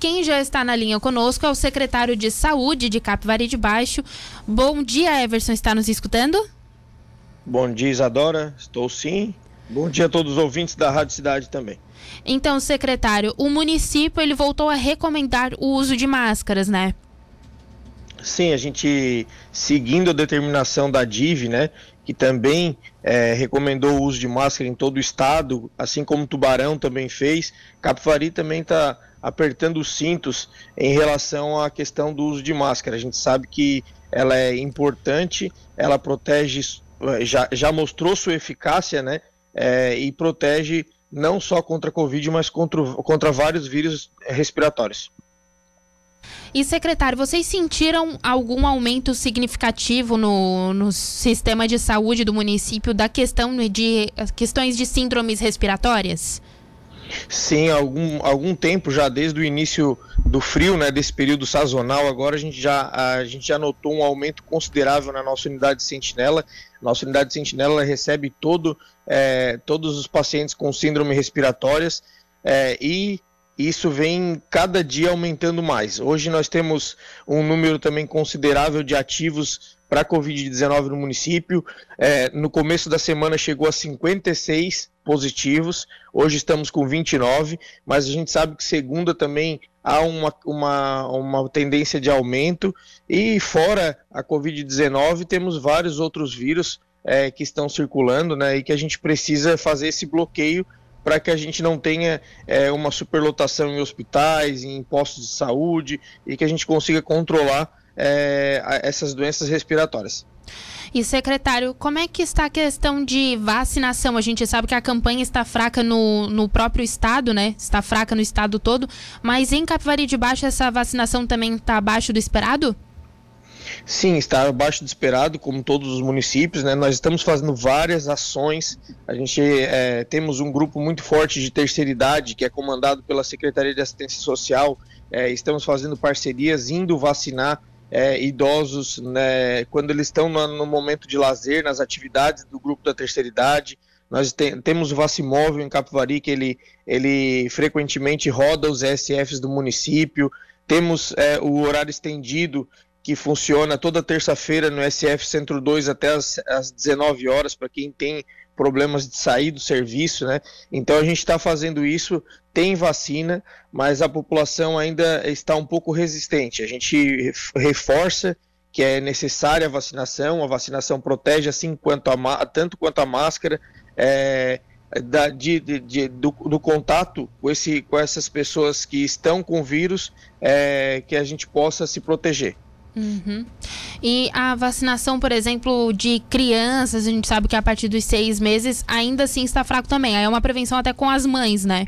Quem já está na linha conosco é o secretário de Saúde de Capivari de Baixo. Bom dia, Everson, está nos escutando? Bom dia, Isadora. Estou sim. Bom dia a todos os ouvintes da Rádio Cidade também. Então, secretário, o município ele voltou a recomendar o uso de máscaras, né? Sim, a gente seguindo a determinação da DIV, né, que também é, recomendou o uso de máscara em todo o estado, assim como Tubarão também fez, Capivari também está apertando os cintos em relação à questão do uso de máscara. A gente sabe que ela é importante, ela protege, já, já mostrou sua eficácia, né? É, e protege não só contra a Covid, mas contra, contra vários vírus respiratórios. E, secretário, vocês sentiram algum aumento significativo no, no sistema de saúde do município da questão de questões de síndromes respiratórias? Sim, algum, algum tempo já desde o início do frio, né, desse período sazonal, agora a gente já a gente já notou um aumento considerável na nossa unidade de sentinela. Nossa unidade de sentinela recebe todo, é, todos os pacientes com síndrome respiratórias é, e isso vem cada dia aumentando mais. Hoje nós temos um número também considerável de ativos para a Covid-19 no município. É, no começo da semana chegou a 56 positivos, hoje estamos com 29, mas a gente sabe que segunda também há uma, uma, uma tendência de aumento. E fora a Covid-19, temos vários outros vírus é, que estão circulando né, e que a gente precisa fazer esse bloqueio para que a gente não tenha é, uma superlotação em hospitais, em postos de saúde e que a gente consiga controlar é, essas doenças respiratórias. E secretário, como é que está a questão de vacinação? A gente sabe que a campanha está fraca no, no próprio estado, né? Está fraca no estado todo, mas em Capivari de Baixo essa vacinação também está abaixo do esperado? Sim, está abaixo do esperado, como todos os municípios, né? Nós estamos fazendo várias ações. A gente é, temos um grupo muito forte de terceira idade, que é comandado pela Secretaria de Assistência Social. É, estamos fazendo parcerias, indo vacinar é, idosos né, quando eles estão no, no, momento de lazer, nas atividades do grupo da terceira idade. Nós tem, temos o Vacimóvel em Capivari, que ele, ele frequentemente roda os SFs do município. Temos é, o horário estendido, que funciona toda terça-feira no SF Centro 2 até as, as 19 horas, para quem tem problemas de sair do serviço, né? Então a gente está fazendo isso, tem vacina, mas a população ainda está um pouco resistente. A gente reforça que é necessária a vacinação, a vacinação protege assim quanto a, tanto quanto a máscara, é, da, de, de, de do, do, contato com, esse, com essas pessoas que estão com vírus, é, que a gente possa se proteger. Uhum. E a vacinação, por exemplo, de crianças, a gente sabe que a partir dos seis meses ainda assim está fraco também. Aí é uma prevenção até com as mães, né?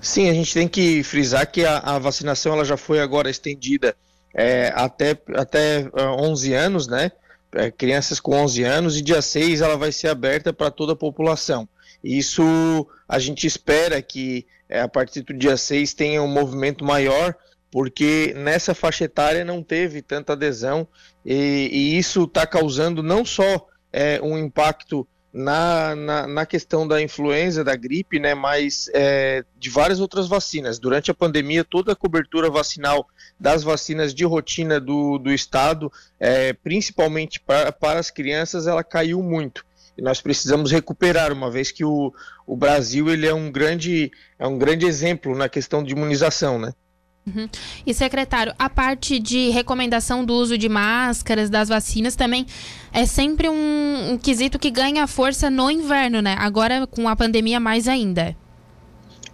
Sim, a gente tem que frisar que a, a vacinação ela já foi agora estendida é, até, até 11 é, anos, né? É, crianças com 11 anos, e dia 6 ela vai ser aberta para toda a população. Isso a gente espera que é, a partir do dia 6 tenha um movimento maior porque nessa faixa etária não teve tanta adesão e, e isso está causando não só é, um impacto na, na, na, questão da influenza, da gripe, né, mas é, de várias outras vacinas. Durante a pandemia, toda a cobertura vacinal das vacinas de rotina do, do Estado, é, principalmente para, para as crianças, ela caiu muito. E nós precisamos recuperar, uma vez que o, o Brasil ele é um grande, é um grande exemplo na questão de imunização, né? Uhum. E secretário, a parte de recomendação do uso de máscaras, das vacinas também é sempre um, um quesito que ganha força no inverno, né? Agora com a pandemia mais ainda.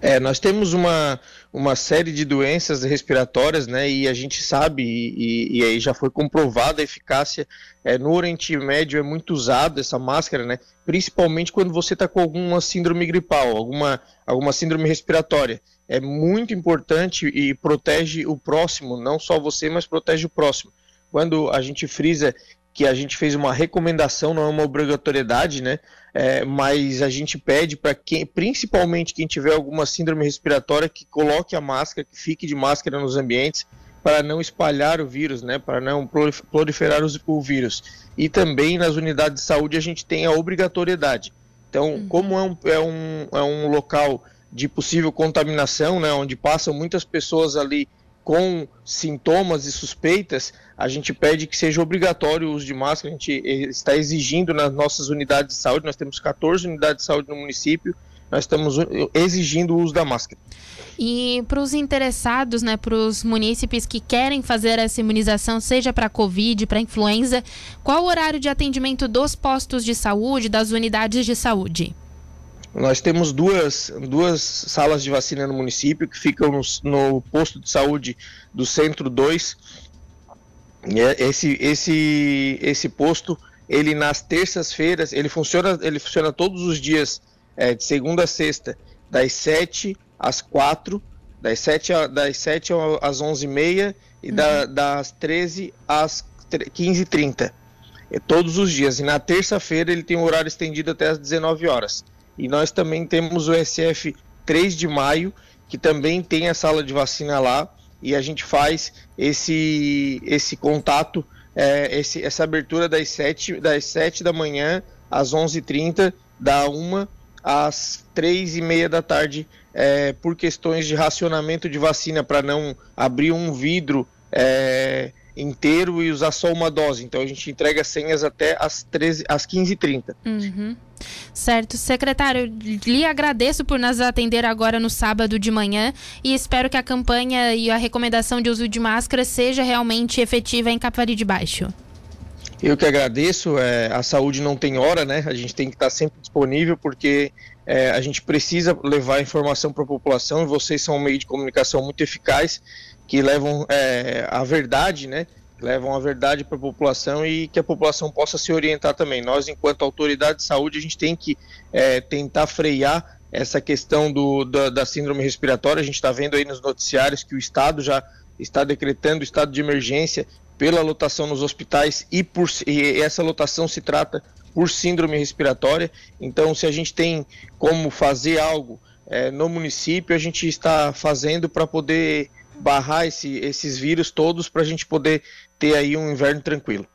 É, nós temos uma, uma série de doenças respiratórias, né? E a gente sabe, e, e aí já foi comprovada a eficácia. É, no Oriente Médio é muito usada essa máscara, né? Principalmente quando você está com alguma síndrome gripal, alguma, alguma síndrome respiratória é muito importante e protege o próximo, não só você, mas protege o próximo. Quando a gente frisa que a gente fez uma recomendação, não é uma obrigatoriedade, né? É, mas a gente pede para quem, principalmente quem tiver alguma síndrome respiratória, que coloque a máscara, que fique de máscara nos ambientes, para não espalhar o vírus, né? Para não proliferar os, o vírus. E também nas unidades de saúde a gente tem a obrigatoriedade. Então, uhum. como é um, é um, é um local de possível contaminação, né, onde passam muitas pessoas ali com sintomas e suspeitas, a gente pede que seja obrigatório o uso de máscara. A gente está exigindo nas nossas unidades de saúde, nós temos 14 unidades de saúde no município, nós estamos exigindo o uso da máscara. E para os interessados, né, para os munícipes que querem fazer essa imunização, seja para Covid, para influenza, qual o horário de atendimento dos postos de saúde, das unidades de saúde? Nós temos duas, duas salas de vacina no município que ficam no, no posto de saúde do Centro 2. É, esse, esse, esse posto, ele nas terças-feiras, ele funciona, ele funciona todos os dias, é, de segunda a sexta, das 7 às 4, das 7, a, das 7 às 11h30 e uhum. da, das 13 às 15h30. É, todos os dias. E na terça-feira ele tem um horário estendido até às 19 horas. E nós também temos o SF 3 de maio, que também tem a sala de vacina lá, e a gente faz esse, esse contato, é, esse, essa abertura das 7, das 7 da manhã às 11h30, da 1 às 3 e meia da tarde, é, por questões de racionamento de vacina, para não abrir um vidro é, inteiro e usar só uma dose. Então a gente entrega senhas até às, 13, às 15h30. Uhum. Certo. Secretário, lhe agradeço por nos atender agora no sábado de manhã e espero que a campanha e a recomendação de uso de máscara seja realmente efetiva em Capivari de Baixo. Eu que agradeço. É, a saúde não tem hora, né? A gente tem que estar sempre disponível porque é, a gente precisa levar informação para a população e vocês são um meio de comunicação muito eficaz que levam é, a verdade, né? Levam a verdade para a população e que a população possa se orientar também. Nós, enquanto autoridade de saúde, a gente tem que é, tentar frear essa questão do, da, da síndrome respiratória. A gente está vendo aí nos noticiários que o Estado já está decretando estado de emergência pela lotação nos hospitais e, por, e essa lotação se trata por síndrome respiratória. Então, se a gente tem como fazer algo é, no município, a gente está fazendo para poder barrar esse, esses vírus todos para a gente poder ter aí um inverno tranquilo.